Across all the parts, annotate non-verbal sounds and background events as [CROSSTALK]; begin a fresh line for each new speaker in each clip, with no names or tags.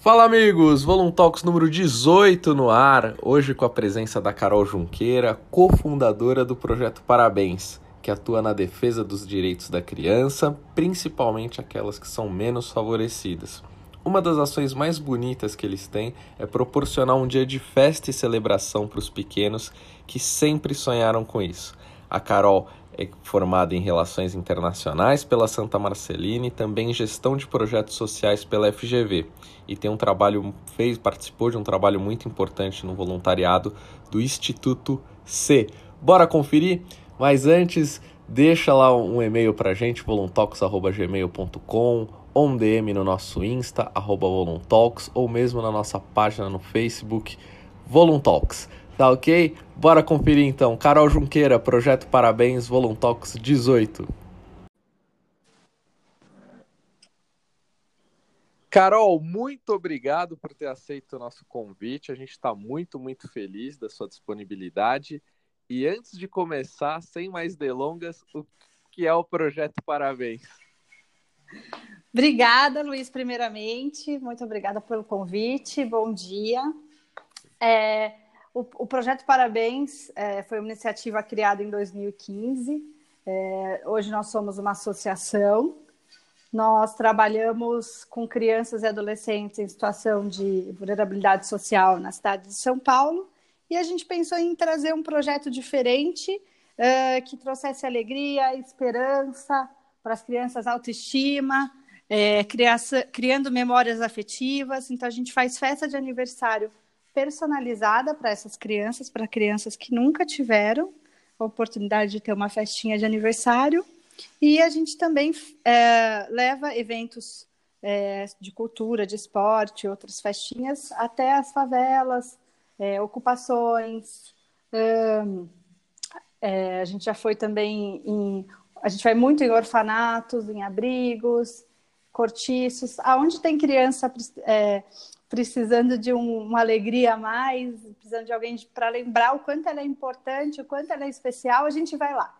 Fala amigos, Voluntalks número 18 no ar, hoje com a presença da Carol Junqueira, cofundadora do projeto Parabéns, que atua na defesa dos direitos da criança, principalmente aquelas que são menos favorecidas. Uma das ações mais bonitas que eles têm é proporcionar um dia de festa e celebração para os pequenos que sempre sonharam com isso. A Carol é formada em Relações Internacionais pela Santa Marcelina e também em Gestão de Projetos Sociais pela FGV. E tem um trabalho, fez, participou de um trabalho muito importante no voluntariado do Instituto C. Bora conferir? Mas antes, deixa lá um e-mail pra gente, voluntalks.gmail.com ou um DM no nosso Insta, arroba voluntalks, ou mesmo na nossa página no Facebook, Voluntalks. Tá ok? Bora conferir então. Carol Junqueira, Projeto Parabéns, Voluntox 18. Carol, muito obrigado por ter aceito o nosso convite. A gente está muito, muito feliz da sua disponibilidade. E antes de começar, sem mais delongas, o que é o Projeto Parabéns?
Obrigada, Luiz, primeiramente. Muito obrigada pelo convite. Bom dia. É, o, o projeto Parabéns é, foi uma iniciativa criada em 2015. É, hoje nós somos uma associação. Nós trabalhamos com crianças e adolescentes em situação de vulnerabilidade social na cidade de São Paulo. E a gente pensou em trazer um projeto diferente uh, que trouxesse alegria, esperança para as crianças, autoestima, é, criando memórias afetivas. Então, a gente faz festa de aniversário personalizada para essas crianças, para crianças que nunca tiveram a oportunidade de ter uma festinha de aniversário. E a gente também é, leva eventos é, de cultura, de esporte, outras festinhas, até as favelas, é, ocupações. É, a gente já foi também em. A gente vai muito em orfanatos, em abrigos, cortiços, aonde tem criança é, precisando de um, uma alegria a mais, precisando de alguém para lembrar o quanto ela é importante, o quanto ela é especial, a gente vai lá.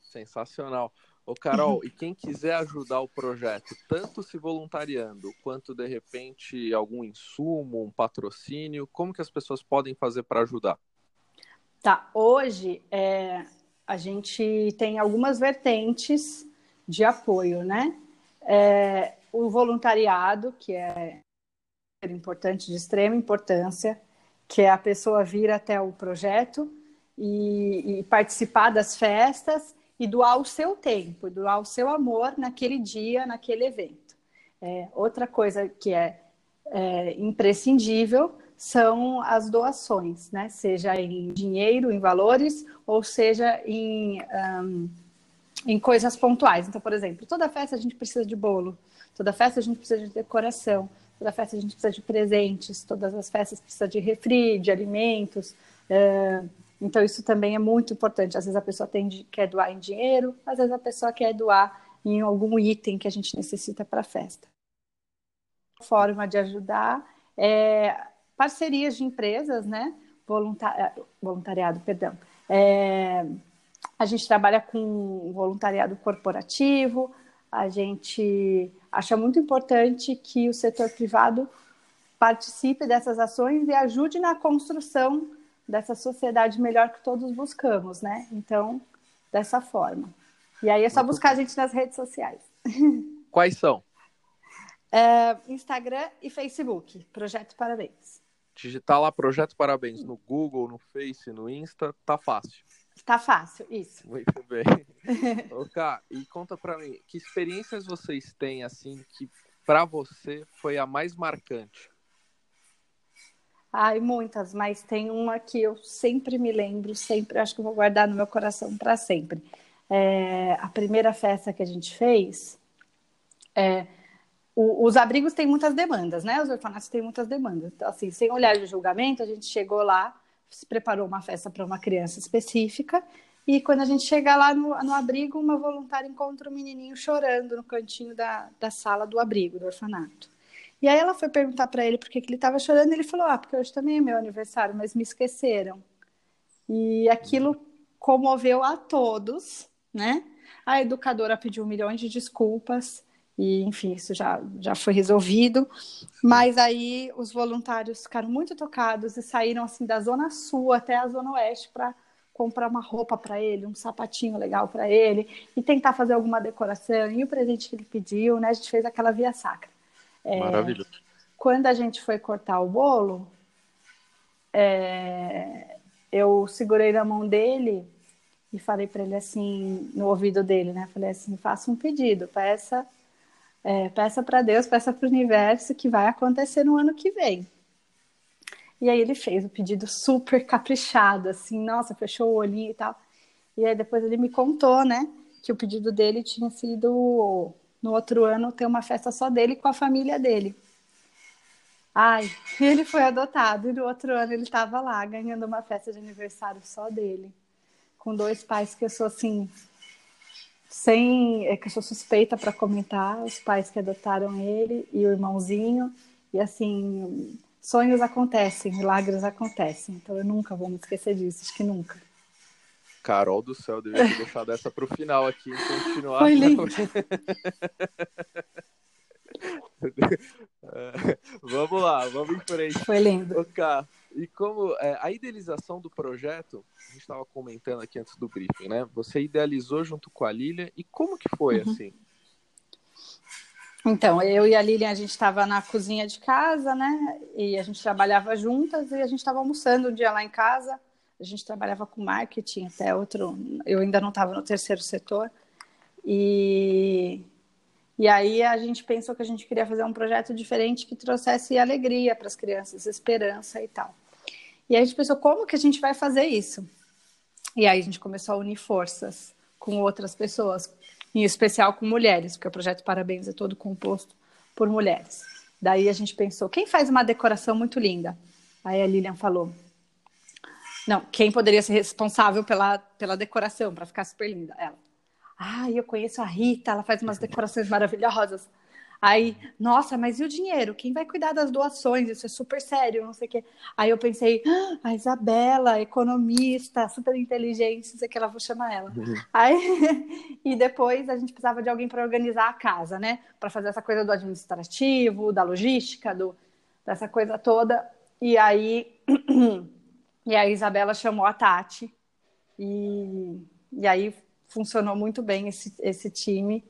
Sensacional. Ô, Carol, e quem quiser ajudar o projeto, tanto se voluntariando, quanto de repente algum insumo, um patrocínio, como que as pessoas podem fazer para ajudar?
Tá, hoje é, a gente tem algumas vertentes de apoio, né? É, o voluntariado, que é importante, de extrema importância, que é a pessoa vir até o projeto e, e participar das festas e doar o seu tempo, doar o seu amor naquele dia, naquele evento. É, outra coisa que é, é, imprescindível são as doações, né? seja em dinheiro, em valores, ou seja em, um, em coisas pontuais. Então, por exemplo, toda festa a gente precisa de bolo, toda festa a gente precisa de decoração, Toda festa a gente precisa de presentes, todas as festas precisa de refri, de alimentos. É, então, isso também é muito importante. Às vezes a pessoa tem, quer doar em dinheiro, às vezes a pessoa quer doar em algum item que a gente necessita para a festa. Forma de ajudar é parcerias de empresas, né? É, voluntariado, perdão. É, a gente trabalha com voluntariado corporativo, a gente acha muito importante que o setor privado participe dessas ações e ajude na construção dessa sociedade melhor que todos buscamos, né? Então, dessa forma. E aí é só buscar a gente nas redes sociais.
Quais são?
É, Instagram e Facebook, Projeto Parabéns.
Digitar lá Projeto Parabéns no Google, no Face, no Insta, tá fácil.
Tá fácil, isso.
Muito bem. [LAUGHS] Ká, e conta pra mim, que experiências vocês têm, assim, que para você foi a mais marcante?
Ai, muitas, mas tem uma que eu sempre me lembro, sempre acho que vou guardar no meu coração para sempre. É, a primeira festa que a gente fez, é, o, os abrigos têm muitas demandas, né? Os orfanatos têm muitas demandas. Então, assim, sem olhar de julgamento, a gente chegou lá se preparou uma festa para uma criança específica. E quando a gente chega lá no, no, abrigo, uma voluntária encontra um menininho chorando no cantinho da, da sala do abrigo, do orfanato. E aí ela foi perguntar para ele por que, que ele estava chorando, e ele falou: Ah, porque hoje também é meu aniversário, mas me esqueceram. E aquilo comoveu a todos, né? A educadora pediu milhões de desculpas e, enfim, isso já, já foi resolvido. Mas aí os voluntários ficaram muito tocados e saíram assim da zona sul até a zona oeste para comprar uma roupa para ele, um sapatinho legal para ele e tentar fazer alguma decoração. E o presente que ele pediu, né? A gente fez aquela via sacra.
É, Maravilhoso.
Quando a gente foi cortar o bolo, é, eu segurei na mão dele e falei para ele assim, no ouvido dele, né? Falei assim: faça um pedido, peça, é, peça para Deus, peça para o universo que vai acontecer no ano que vem. E aí ele fez o pedido super caprichado, assim, nossa, fechou o olhinho e tal. E aí depois ele me contou, né, que o pedido dele tinha sido no outro ano ter uma festa só dele com a família dele. Ai, [LAUGHS] ele foi adotado e no outro ano ele estava lá ganhando uma festa de aniversário só dele, com dois pais que eu sou assim, sem, é que eu sou suspeita para comentar, os pais que adotaram ele e o irmãozinho e assim sonhos acontecem, milagres acontecem. Então eu nunca vou me esquecer disso, acho que nunca.
Carol do céu, devia ter deixado essa para o final aqui e continuar.
Foi lindo. [LAUGHS]
vamos lá, vamos em frente.
Foi lindo.
Ok. E como é, a idealização do projeto, a gente estava comentando aqui antes do briefing, né? Você idealizou junto com a Lilian e como que foi uhum. assim?
Então, eu e a Lilian, a gente estava na cozinha de casa, né? E a gente trabalhava juntas e a gente estava almoçando um dia lá em casa. A gente trabalhava com marketing até outro. Eu ainda não estava no terceiro setor. E, e aí a gente pensou que a gente queria fazer um projeto diferente que trouxesse alegria para as crianças, esperança e tal. E aí a gente pensou, como que a gente vai fazer isso? E aí a gente começou a unir forças com outras pessoas, em especial com mulheres, porque o projeto Parabéns é todo composto por mulheres. Daí a gente pensou, quem faz uma decoração muito linda? Aí a Lilian falou, não, quem poderia ser responsável pela, pela decoração, para ficar super linda? Ela. Ah, eu conheço a Rita, ela faz umas decorações maravilhosas. Aí, nossa, mas e o dinheiro? Quem vai cuidar das doações? Isso é super sério, não sei o quê. Aí eu pensei, ah, a Isabela, economista, super inteligente, não sei o que, ela vou chamar ela. Uhum. Aí, [LAUGHS] e depois a gente precisava de alguém para organizar a casa, né? Para fazer essa coisa do administrativo, da logística, do, dessa coisa toda. E aí, [CLEARS THROAT] e a Isabela chamou a Tati. E, e aí funcionou muito bem esse, esse time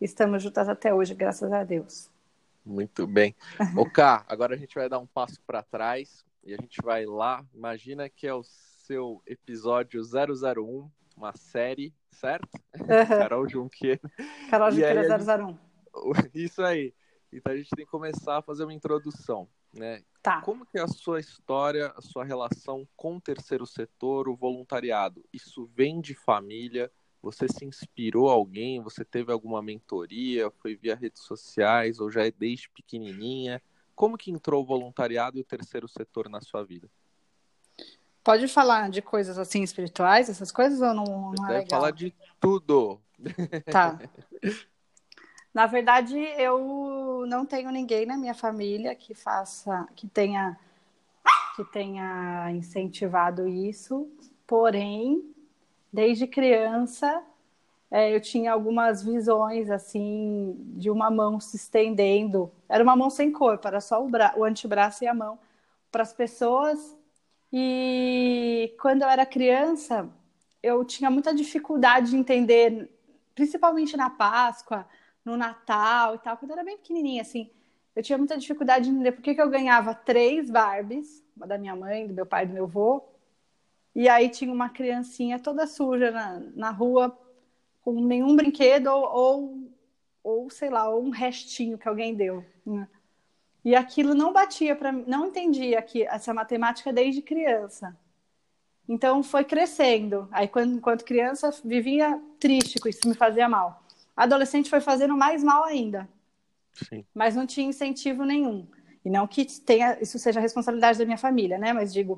estamos juntas até hoje, graças a Deus.
Muito bem. O [LAUGHS] K, agora a gente vai dar um passo para trás e a gente vai lá. Imagina que é o seu episódio 001, uma série, certo? Uhum. [LAUGHS] Carol Junqueira.
Carol Junqueira 001. [LAUGHS]
Isso aí. Então a gente tem que começar a fazer uma introdução, né?
Tá.
Como que é a sua história, a sua relação com o terceiro setor, o voluntariado? Isso vem de família? Você se inspirou alguém? Você teve alguma mentoria? Foi via redes sociais ou já é desde pequenininha? Como que entrou o voluntariado e o terceiro setor na sua vida?
Pode falar de coisas assim espirituais, essas coisas ou não, não é
legal? falar de tudo.
Tá. [LAUGHS] Na verdade, eu não tenho ninguém na minha família que faça, que tenha, que tenha incentivado isso. Porém, desde criança é, eu tinha algumas visões assim de uma mão se estendendo. Era uma mão sem corpo, era só o, o antebraço e a mão para as pessoas. E quando eu era criança, eu tinha muita dificuldade de entender, principalmente na Páscoa, no Natal e tal. Quando eu era bem pequenininha, assim, eu tinha muita dificuldade de entender por que, que eu ganhava três Barbies, uma da minha mãe, do meu pai e do meu avô, e aí tinha uma criancinha toda suja na, na rua, com nenhum brinquedo ou, ou, ou, sei lá, ou um restinho que alguém deu. Né? E aquilo não batia para mim, não entendia que essa matemática desde criança. Então foi crescendo. Aí, quando, enquanto criança, vivia triste com isso, me fazia mal. Adolescente foi fazendo mais mal ainda.
Sim.
Mas não tinha incentivo nenhum. E não que tenha, isso seja responsabilidade da minha família, né? Mas digo,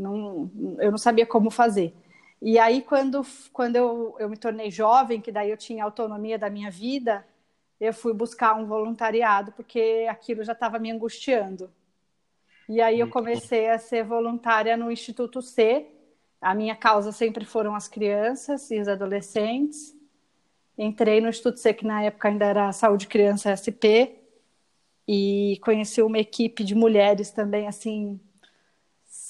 não, eu não sabia como fazer. E aí, quando, quando eu, eu me tornei jovem, que daí eu tinha autonomia da minha vida, eu fui buscar um voluntariado, porque aquilo já estava me angustiando. E aí eu comecei a ser voluntária no Instituto C, a minha causa sempre foram as crianças e os adolescentes. Entrei no Instituto C, que na época ainda era Saúde Criança SP, e conheci uma equipe de mulheres também, assim,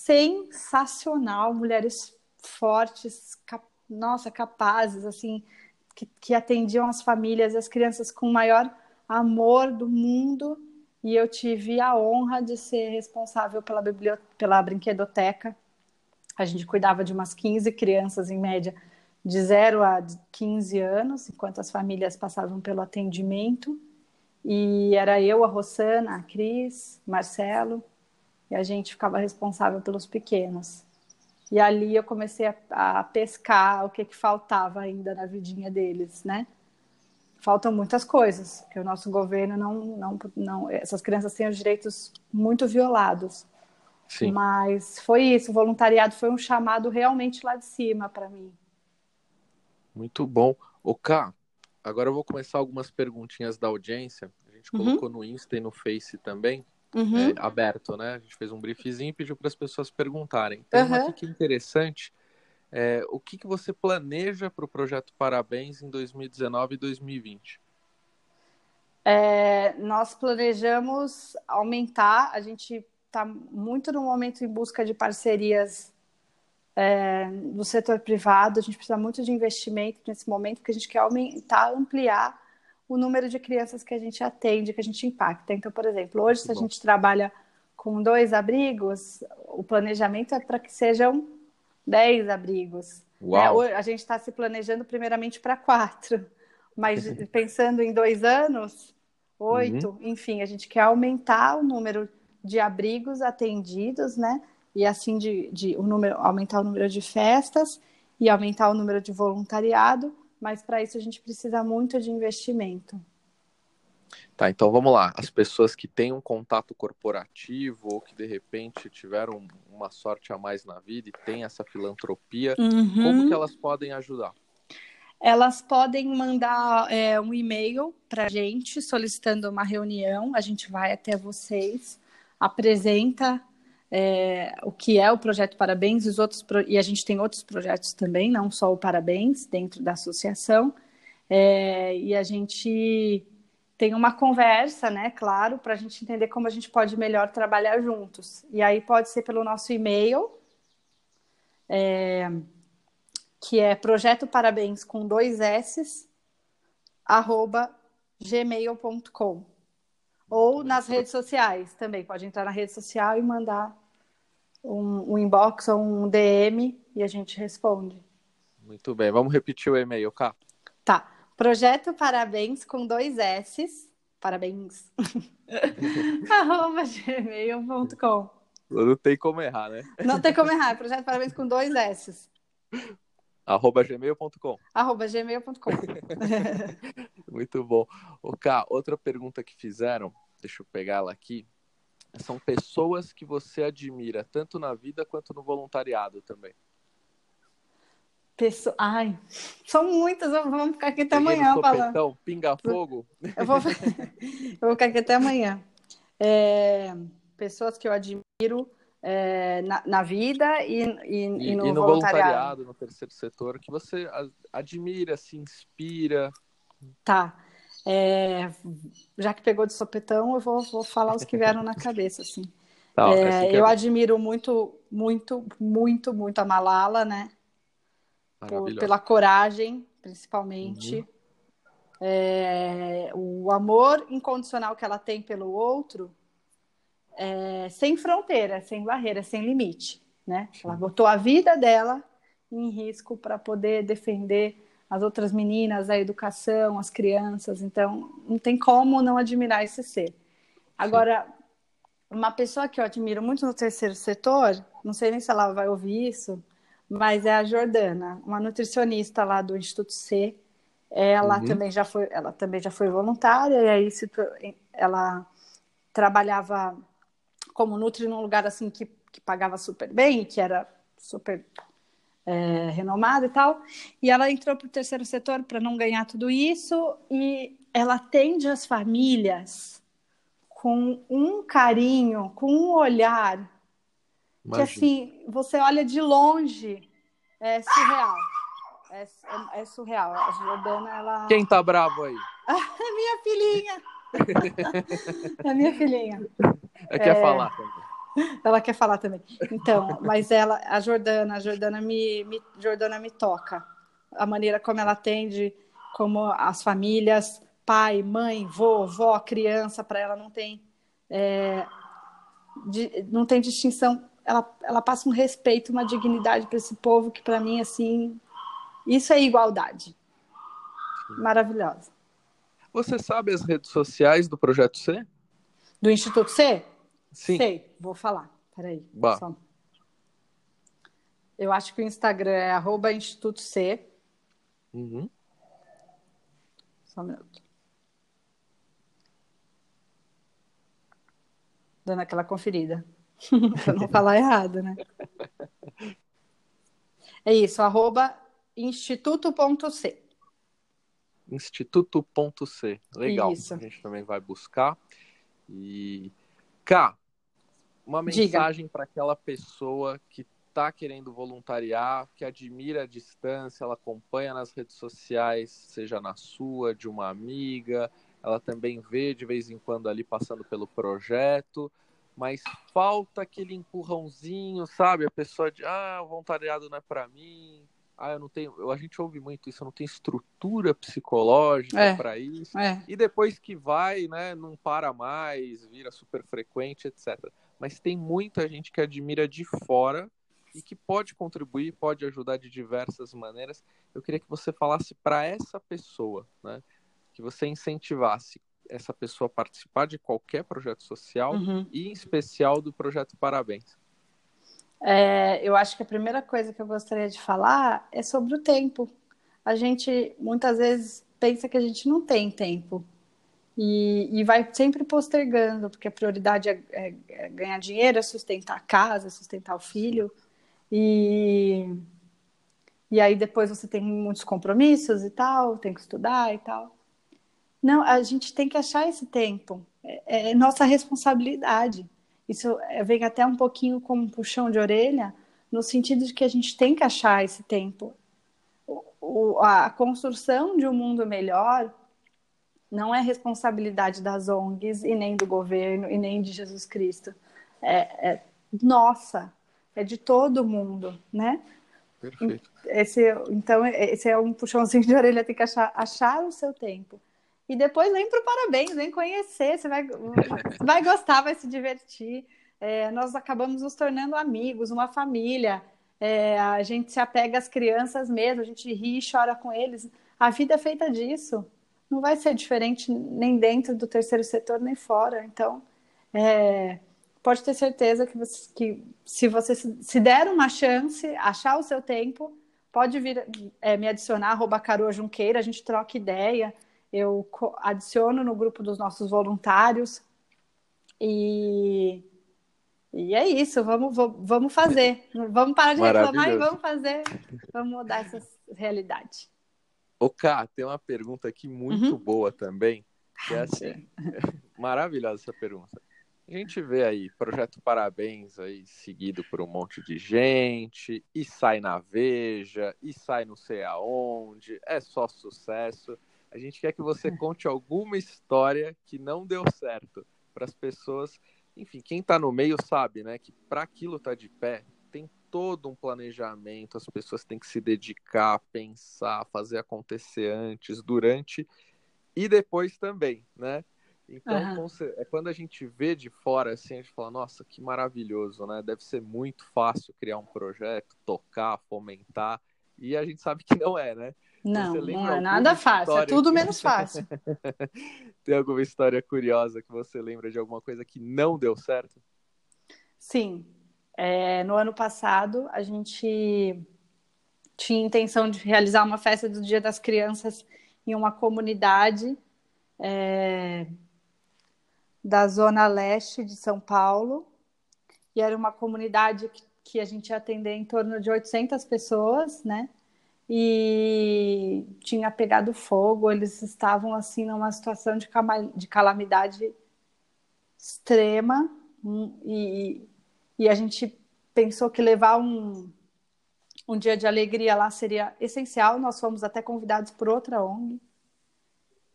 sensacional, mulheres fortes, cap nossa, capazes, assim, que, que atendiam as famílias e as crianças com o maior amor do mundo. E eu tive a honra de ser responsável pela, pela brinquedoteca. A gente cuidava de umas 15 crianças, em média, de 0 a 15 anos, enquanto as famílias passavam pelo atendimento. E era eu, a Rossana, a Cris, Marcelo, e a gente ficava responsável pelos pequenos. E ali eu comecei a, a pescar o que, que faltava ainda na vidinha deles, né? Faltam muitas coisas, que o nosso governo não, não, não. Essas crianças têm os direitos muito violados. Sim. Mas foi isso, o voluntariado foi um chamado realmente lá de cima para mim.
Muito bom. O Cá, agora eu vou começar algumas perguntinhas da audiência. A gente uhum. colocou no Insta e no Face também uhum. é, aberto, né? A gente fez um briefzinho e pediu para as pessoas perguntarem. Tem uhum. uma aqui que é interessante. É, o que, que você planeja para o projeto Parabéns em 2019 e 2020?
É, nós planejamos aumentar, a gente está muito no momento em busca de parcerias é, no setor privado, a gente precisa muito de investimento nesse momento, porque a gente quer aumentar, ampliar o número de crianças que a gente atende, que a gente impacta. Então, por exemplo, hoje, se a gente trabalha com dois abrigos, o planejamento é para que sejam dez abrigos. Né? A gente está se planejando primeiramente para quatro, mas [LAUGHS] pensando em dois anos, oito, uhum. enfim, a gente quer aumentar o número de abrigos atendidos, né? E assim de, de o número, aumentar o número de festas e aumentar o número de voluntariado mas para isso a gente precisa muito de investimento.
Tá, então vamos lá. As pessoas que têm um contato corporativo ou que de repente tiveram uma sorte a mais na vida e têm essa filantropia, uhum. como que elas podem ajudar?
Elas podem mandar é, um e-mail para a gente solicitando uma reunião. A gente vai até vocês, apresenta é, o que é o projeto Parabéns os outros e a gente tem outros projetos também, não só o Parabéns dentro da associação. É, e a gente tem uma conversa, né, claro, para a gente entender como a gente pode melhor trabalhar juntos. E aí pode ser pelo nosso e-mail, é, que é projeto parabéns com dois S, arroba gmail.com. Ou nas redes sociais também. Pode entrar na rede social e mandar um, um inbox ou um DM e a gente responde.
Muito bem. Vamos repetir o e-mail, Cá?
Tá. Projeto Parabéns com dois S. Parabéns. [LAUGHS] arroba gmail.com.
Não tem como errar, né?
Não tem como errar. Projeto Parabéns com dois S.
Arroba gmail.com.
Arroba gmail.com. [LAUGHS]
Muito bom. O Cá, outra pergunta que fizeram, deixa eu pegar ela aqui são pessoas que você admira, tanto na vida quanto no voluntariado também.
Pessoa... Ai, são muitas, vamos ficar aqui até Peguei amanhã
falando. Pinga fogo.
Eu vou... [LAUGHS] eu vou ficar aqui até amanhã. É... Pessoas que eu admiro é... na, na, vida e, e, e, e no, e no voluntariado. voluntariado.
no terceiro setor, que você admira, se inspira.
Tá. É, já que pegou de sopetão, eu vou, vou falar os que vieram na cabeça, assim. [LAUGHS] Tá, é, eu admiro muito, muito, muito, muito a Malala, né? Por, pela coragem, principalmente. Uhum. É, o amor incondicional que ela tem pelo outro, é, sem fronteira, sem barreira, sem limite, né? Ela botou a vida dela em risco para poder defender as outras meninas, a educação, as crianças. Então, não tem como não admirar esse ser. Agora, Sim. uma pessoa que eu admiro muito no terceiro setor, não sei nem se ela vai ouvir isso, mas é a Jordana, uma nutricionista lá do Instituto C. Ela uhum. também já foi, ela também já foi voluntária e aí se, ela trabalhava como nutri num lugar assim que, que pagava super bem, que era super é, renomada e tal. E ela entrou para o terceiro setor para não ganhar tudo isso e ela atende as famílias com um carinho, com um olhar Imagina. que assim você olha de longe é surreal. É, é, é, surreal. A Jordana, ela.
Quem tá bravo aí? [LAUGHS]
a minha filhinha. [LAUGHS] a minha filhinha.
Ela quer é... falar.
Ela quer falar também. Então, mas ela, a Jordana, a Jordana me, me, Jordana me toca. A maneira como ela atende, como as famílias, pai, mãe, vô, vó, criança, para ela não tem, é, de, não tem distinção. Ela, ela passa um respeito, uma dignidade para esse povo que para mim assim isso é igualdade. Maravilhosa.
Você sabe as redes sociais do Projeto C?
Do Instituto C?
Sim.
Sei, vou falar. Peraí. Só... Eu acho que o Instagram é arroba Instituto C.
Uhum.
Só um minuto. Dando aquela conferida. [LAUGHS] pra não falar errado, né? É isso, arroba Instituto.c.
Instituto.c. Legal. Isso. A gente também vai buscar. E, Cá, uma mensagem para aquela pessoa que está querendo voluntariar, que admira a distância, ela acompanha nas redes sociais, seja na sua, de uma amiga, ela também vê de vez em quando ali passando pelo projeto, mas falta aquele empurrãozinho, sabe? A pessoa de, ah, o voluntariado não é para mim, ah, eu não tenho, a gente ouve muito isso, eu não tenho estrutura psicológica é, para isso.
É.
E depois que vai, né, não para mais, vira super frequente, etc. Mas tem muita gente que admira de fora e que pode contribuir, pode ajudar de diversas maneiras. Eu queria que você falasse para essa pessoa, né, que você incentivasse essa pessoa a participar de qualquer projeto social uhum. e em especial do projeto Parabéns.
É, eu acho que a primeira coisa que eu gostaria de falar é sobre o tempo. A gente muitas vezes pensa que a gente não tem tempo e, e vai sempre postergando, porque a prioridade é, é, é, ganhar dinheiro, é sustentar a casa, é sustentar o filho. E, e aí depois você tem muitos compromissos e tal, tem que estudar e tal. Não, a gente tem que achar esse tempo. É, é nossa responsabilidade. Isso eh, vem até um pouquinho como um puxão de orelha, no sentido de que a gente tem que achar esse tempo. O, a construção de um mundo melhor não é responsabilidade das ONGs e nem do governo e nem de Jesus Cristo. É, é nossa, é de todo mundo, né?
Perfeito.
Esse, então, esse é um puxãozinho de orelha, tem que achar, achar o seu tempo. E depois vem para o parabéns, vem conhecer, você vai, [LAUGHS] vai gostar, vai se divertir. É, nós acabamos nos tornando amigos, uma família. É, a gente se apega às crianças mesmo, a gente ri e chora com eles. A vida é feita disso. Não vai ser diferente nem dentro do terceiro setor, nem fora. Então, é, pode ter certeza que, você, que se você se der uma chance, achar o seu tempo, pode vir é, me adicionar, arroba Caroa Junqueira, a gente troca ideia eu adiciono no grupo dos nossos voluntários e, e é isso, vamos, vamos fazer. Vamos parar de reclamar e vamos fazer, vamos mudar essa realidade.
Ô, Cá, tem uma pergunta aqui muito uhum. boa também, que é assim, [LAUGHS] maravilhosa essa pergunta. A gente vê aí Projeto Parabéns aí seguido por um monte de gente, e sai na Veja, e sai não sei aonde, é só sucesso. A gente quer que você [LAUGHS] conte alguma história que não deu certo para as pessoas. Enfim, quem está no meio sabe, né, que para aquilo estar tá de pé tem todo um planejamento. As pessoas têm que se dedicar, pensar, fazer acontecer antes, durante e depois também, né? Então, uhum. é quando a gente vê de fora assim, a gente fala, nossa, que maravilhoso, né? Deve ser muito fácil criar um projeto, tocar, fomentar. E a gente sabe que não é, né?
Não, não é nada fácil, é tudo menos [LAUGHS] fácil.
Tem alguma história curiosa que você lembra de alguma coisa que não deu certo?
Sim. É, no ano passado, a gente tinha intenção de realizar uma festa do Dia das Crianças em uma comunidade é, da Zona Leste de São Paulo. E era uma comunidade que, que a gente ia atender em torno de 800 pessoas, né? e tinha pegado fogo, eles estavam assim numa situação de, de calamidade extrema hum, e, e a gente pensou que levar um, um dia de alegria lá seria essencial. Nós fomos até convidados por outra ONG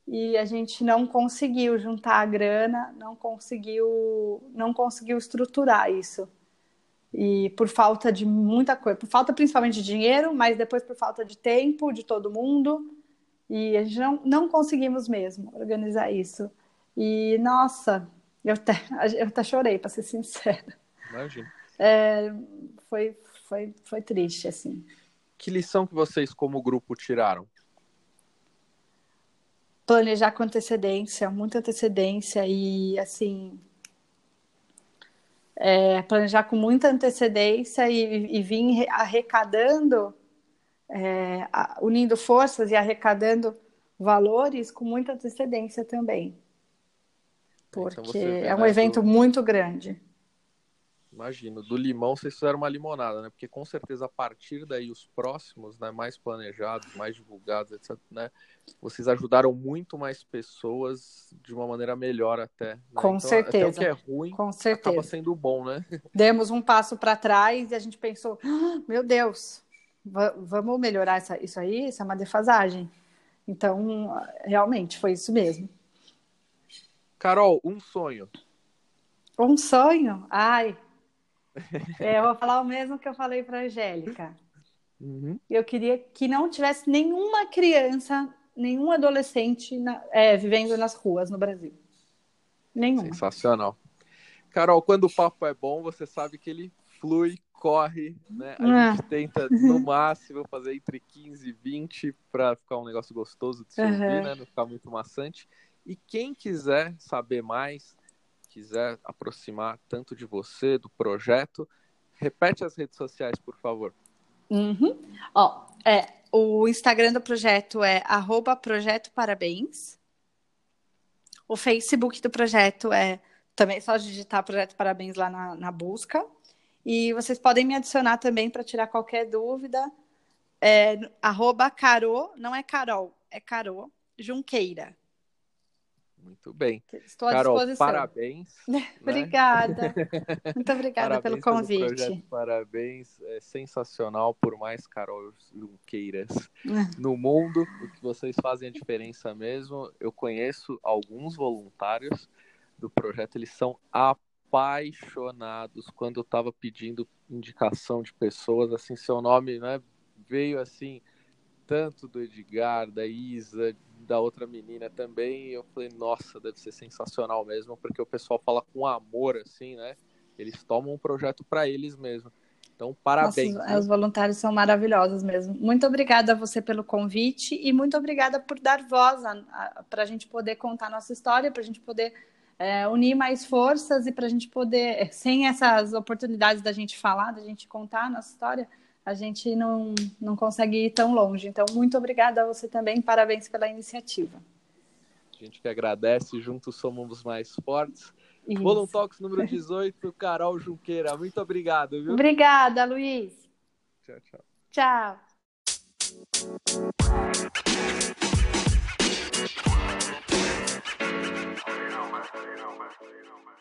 e a gente não conseguiu juntar a grana, não conseguiu, não conseguiu estruturar isso. E por falta de muita coisa, por falta principalmente de dinheiro, mas depois por falta de tempo de todo mundo. E a gente não, não conseguimos mesmo organizar isso. E, nossa, eu até, [LAUGHS] eu até chorei, para ser sincera.
Imagina.
É, foi, foi, foi triste, assim.
Que lição que vocês, como grupo, tiraram?
Planejar com antecedência, muita antecedência e, assim, é, planejar com muita antecedência e, e vir arrecadando, é, unindo forças e arrecadando valores com muita antecedência também. Então porque então é um né, evento muito grande.
Imagino. Do limão vocês fizeram uma limonada, né? Porque com certeza a partir daí os próximos, né, mais planejados, mais divulgados, etc, né, vocês ajudaram muito mais pessoas de uma maneira melhor até. Né?
Com então, certeza.
Até o que é ruim
com certeza.
acaba sendo bom, né? [LAUGHS]
Demos um passo para trás e a gente pensou, ah, meu Deus, vamos melhorar essa, isso aí? Isso é uma defasagem. Então, realmente, foi isso mesmo.
Carol, um sonho.
Um sonho? Ai, é, eu vou falar o mesmo que eu falei para a Angélica. Uhum. Eu queria que não tivesse nenhuma criança, nenhum adolescente na, é, vivendo nas ruas no Brasil. Nenhum.
Sensacional. Carol, quando o papo é bom, você sabe que ele flui, corre, né? A ah. gente tenta, no máximo, fazer entre 15 e 20 para ficar um negócio gostoso de se ouvir, uhum. né? Não ficar muito maçante. E quem quiser saber mais, quiser aproximar tanto de você, do projeto, repete as redes sociais, por favor.
Uhum. Ó, é, o Instagram do projeto é arroba Projeto Parabéns. O Facebook do projeto é também só digitar Projeto Parabéns lá na, na busca. E vocês podem me adicionar também para tirar qualquer dúvida. É, arroba Caro, não é Carol, é Caro Junqueira.
Muito bem.
Estou à
Carol,
disposição. Parabéns. [LAUGHS] Né? obrigada. Muito [LAUGHS] obrigada pelo convite. Pelo
parabéns. É sensacional, por mais Carol Junqueiras é. [LAUGHS] no mundo. O que vocês fazem a diferença mesmo. Eu conheço alguns voluntários do projeto, eles são apaixonados. Quando eu estava pedindo indicação de pessoas, assim, seu nome né, veio assim tanto do Edgar, da Isa, da outra menina também. E eu falei, nossa, deve ser sensacional mesmo, porque o pessoal fala com amor, assim, né? Eles tomam um projeto para eles mesmo. Então, parabéns.
Nossa? Os voluntários são maravilhosos mesmo. Muito obrigada a você pelo convite e muito obrigada por dar voz para a gente poder contar nossa história, para a gente poder é, unir mais forças e para a gente poder, sem essas oportunidades da gente falar, da gente contar a nossa história, a gente não, não consegue ir tão longe. Então, muito obrigada a você também, parabéns pela iniciativa.
A gente que agradece, juntos somos mais fortes. Isso. Talks número 18, Carol Junqueira. Muito obrigado, viu?
Obrigada, Luiz.
Tchau, tchau.
Tchau. You know, man. You know, man.